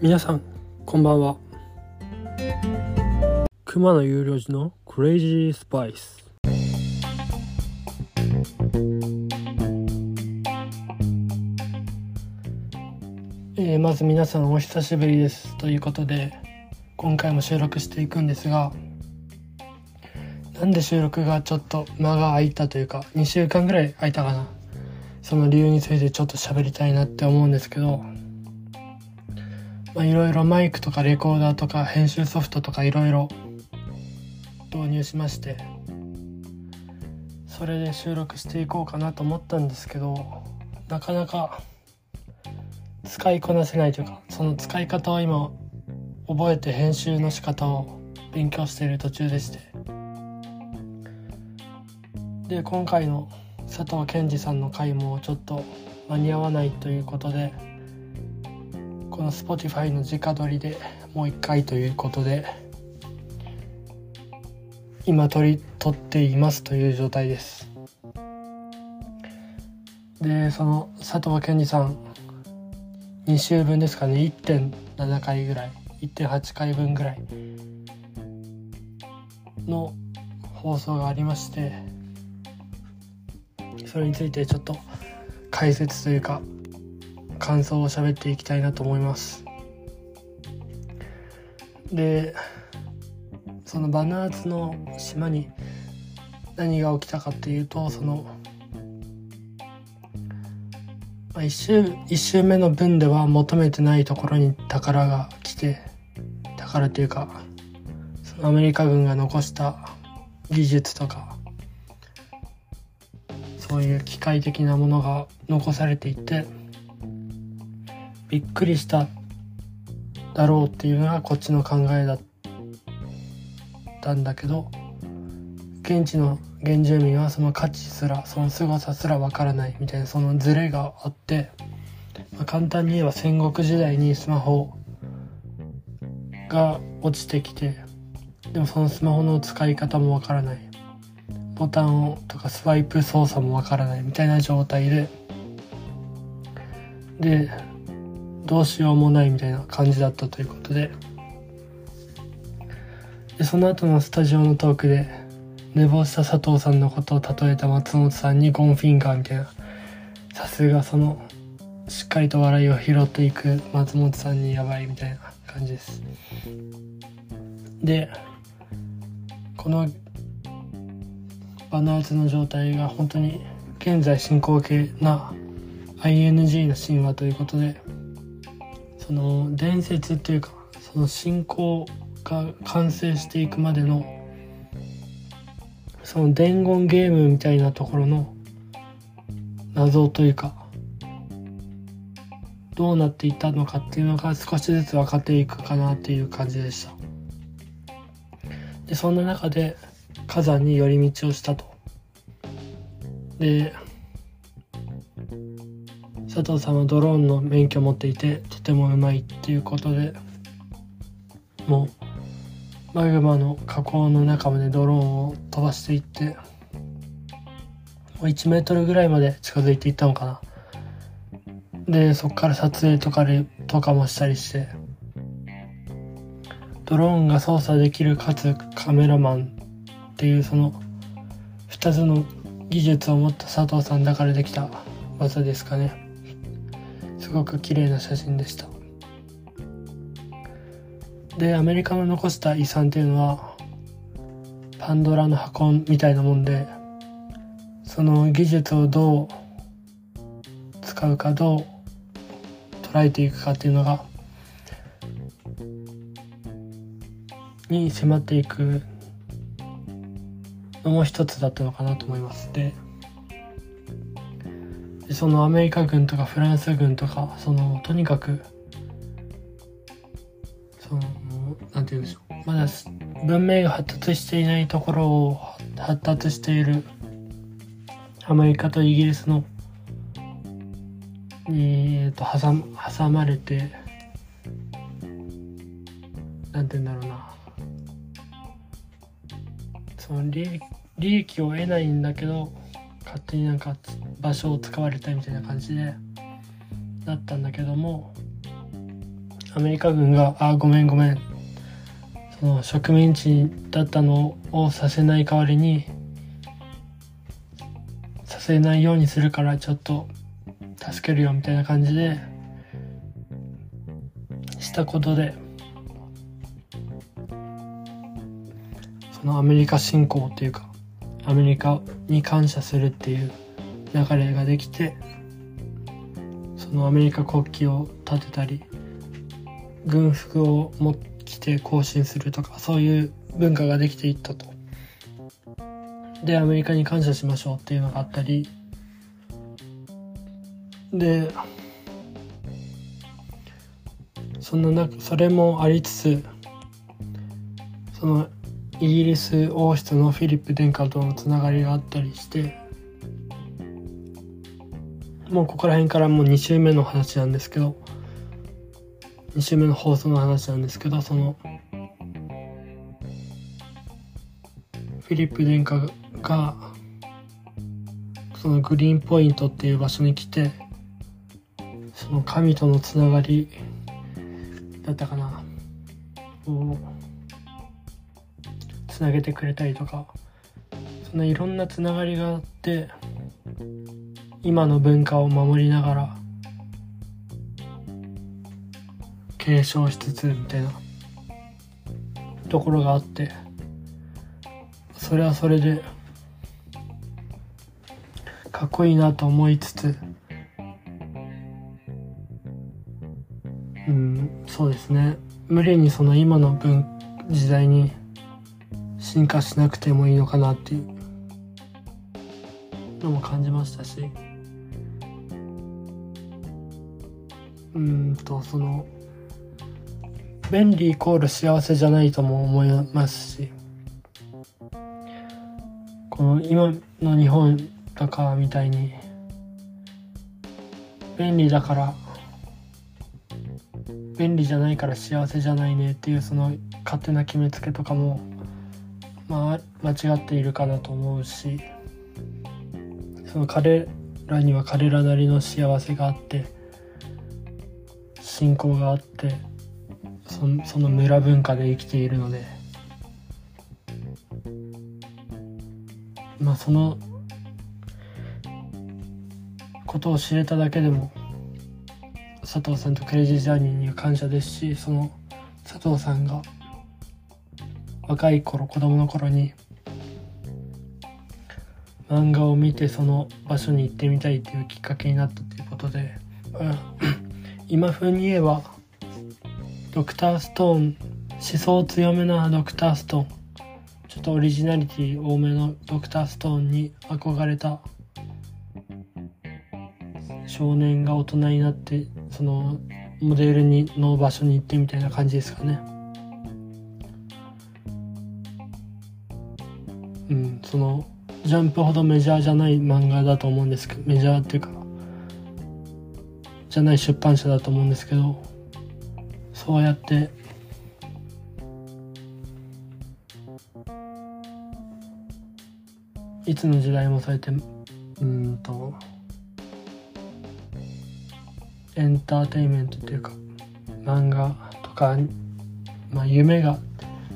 皆さんこんばんは。熊野有料寺のクレイジースパイスえーまず皆さんお久しぶりです。ということで今回も収録していくんですがなんで収録がちょっと間が空いたというか2週間ぐらい空いたかな。その理由についてちょっと喋りたいなって思うんですけどまあいろいろマイクとかレコーダーとか編集ソフトとかいろいろ導入しましてそれで収録していこうかなと思ったんですけどなかなか使いこなせないというかその使い方を今覚えて編集の仕方を勉強している途中でして。で今回の佐藤健二さんの回もちょっと間に合わないということでこの Spotify の直撮りでもう一回ということで今撮り撮っていますという状態です。でその佐藤健二さん2週分ですかね。1.7回ぐらい1.8回分ぐらいの放送がありましてそれについてちょっと解説というか感想を喋っていきたいなと思います。でそのバナーツの島に何が起きたかっていうとそのまあ一周一周目の分では求めてないところに宝が来て宝っていうかそのアメリカ軍が残した技術とかそういう機械的なものが残されていてびっくりしただろうっていうのがこっちの考えだったんだけど現地の原住民はその価値すらその凄さすらわからないみたいなそのズレがあって、まあ簡単に言えば戦国時代にスマホが落ちてきてでもそのスマホの使い方もわからない。ボタンをとかスワイプ操作もわからないみたいな状態ででどうしようもないみたいな感じだったということで。でその後のスタジオのトークで寝坊した佐藤さんのことを例えた松本さんにゴンフィンガーみたいな。さすがそのしっかりと笑いを拾っていく松本さんにやばいみたいな感じです。でこのバナーズの状態が本当に現在進行形な ING の神話ということでその伝説っていうかその信仰が完成していくまでのその伝言ゲームみたいなところの謎というかどうなっていったのかっていうのが少しずつ分かっていくかなっていう感じでした。でそんな中で火山に寄り道をしたと。で佐藤さんはドローンの免許を持っていててもうまいっていうことでもうマグマの火口の中までドローンを飛ばしていってもう1メートルぐらいまで近づいていったのかな。でそこから撮影とかでとかもしたりしてドローンが操作できるかつカメラマンっていうその2つの技術を持った佐藤さんだからできた技ですかね。すごく綺麗な写真でした。でアメリカの残した遺産っていうのはパンドラの箱みたいなもんでその技術をどう使うかどう捉えていくかっていうのがに迫っていくのも一つだったのかなと思います。そのアメリカ軍とかフランス軍とかそのとにかくそのなんて言うんでしょう。まだ文明が発達していないところを発達しているアメリカとイギリスのえー、と挟ま挟まれてなんて言うんだろうな。その利利益を得ないんだけど勝手になんか場所を使われたみたいな感じでだったんだけどもアメリカ軍が「あごめんごめん」その植民地だったのをさせない代わりにさせないようにするからちょっと助けるよみたいな感じでしたことでそのアメリカ侵攻っていうかアメリカに感謝するっていう流れができてそのアメリカ国旗を立てたり軍服を持って着て行進するとかそういう文化ができていったと。でアメリカに感謝しましょうっていうのがあったりでそんな中それもありつつそのイギリス王室のフィリップ殿下とのつながりがあったりしてもうここら辺からもう2週目の話なんですけど2週目の放送の話なんですけどそのフィリップ殿下がそのグリーンポイントっていう場所に来てその神とのつながりだったかな。をつなげてくれたりとかそんないろんなつながりがあって今の文化を守りながら継承しつつみたいなところがあってそれはそれでかっこいいなと思いつつうんそうですね。無理にその今の文時代に進化しなくてもいいのかなっていう。のも感じましたし。うんとその便利イコール幸せじゃないとも思いますし。この今の日本とかみたいに便利だから便利じゃないから幸せじゃないねっていうその勝手な決めつけとかもまあ間違っているかなと思うしその彼らには彼らなりの幸せがあって信仰があってそその村文化で生きているのでまあそのことを知れただけでも佐藤さんとクレイジージャーニーには感謝ですしその佐藤さんが若い頃子供の頃に漫画を見てその場所に行ってみたいっていうきっかけになったということで、今風に言えばドクターストーン思想強めなドクターストーンちょっとオリジナリティ多めのドクターストーンに憧れた少年が大人になってそのモデルにの場所に行ってみたいな感じですかね。ジャンプほどメジャーじゃない漫画だと思うんですけどメジャーっていうかじゃない出版社だと思うんですけどそうやっていつの時代もそうやってうんとエンターテインメントというか漫画とか、まあ、夢が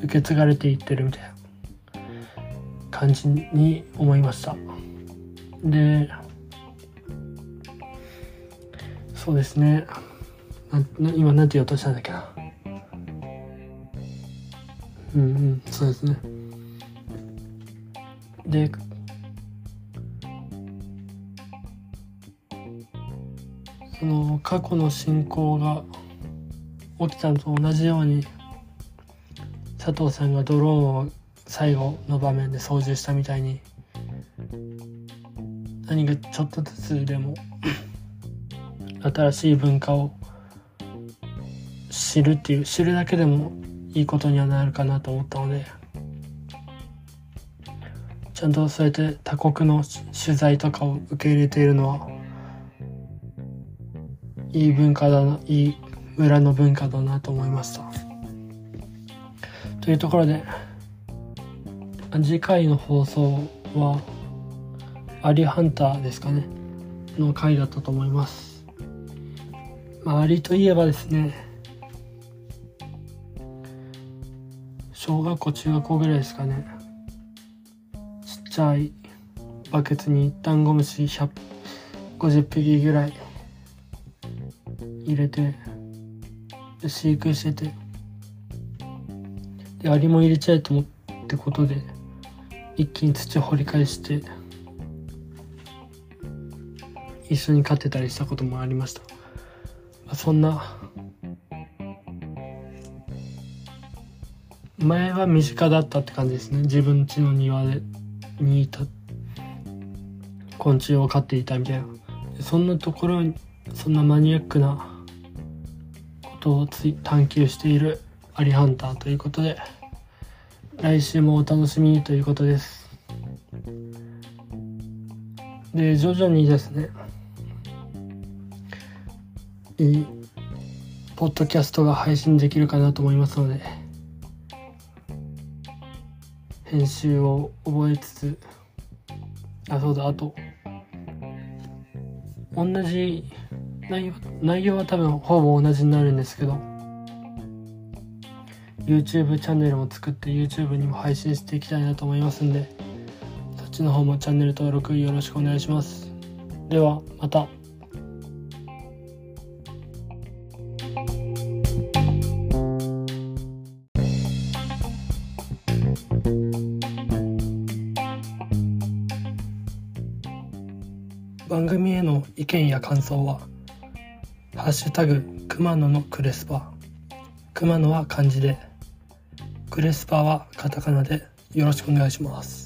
受け継がれていってるみたいな。感じに思いました。でそうですね。な今何て言おうとしたんだっけな。うんうんそうですね。でその過去の進行が起きたのと同じように佐藤さんがドローンを最後の場面で操縦したみたいに何かちょっとずつでも 新しい文化を知るっていう知るだけでもいいことにはなるかなと思ったのでちゃんとそうやって他国の取材とかを受け入れているのはいい文化だないい村の文化だなと思いました。というところで次回の放送はアリハンターですかね。の回だったと思います。まあアリといえばですね小学校中学校ぐらいですかね。ちっちゃいバケツにダンゴムシ150匹ぐらい入れて飼育してて。でアリも入れちゃえと思ってことで一気に土を掘り返して一緒に飼ってたりしたこともありました、まあ、そんな前は身近だったって感じですね。自分家の庭でにいた昆虫を飼っていたみたいな。そんなところにそんなマニアックなことを探求しているアリハンターということで来週もお楽しみということです。で徐々にですねいいポッドキャストが配信できるかなと思いますので編集を覚えつつあそうだあと同じ内容内容は多分ほぼ同じになるんですけど YouTube チャンネルも作って YouTube にも配信していきたいなと思いますんでそっちの方もチャンネル登録よろしくお願いします。ではまた。番組への意見や感想は「ハッシュタグ熊野のクレスパ」熊野は漢字でクレスパはカタカナでよろしくお願いします。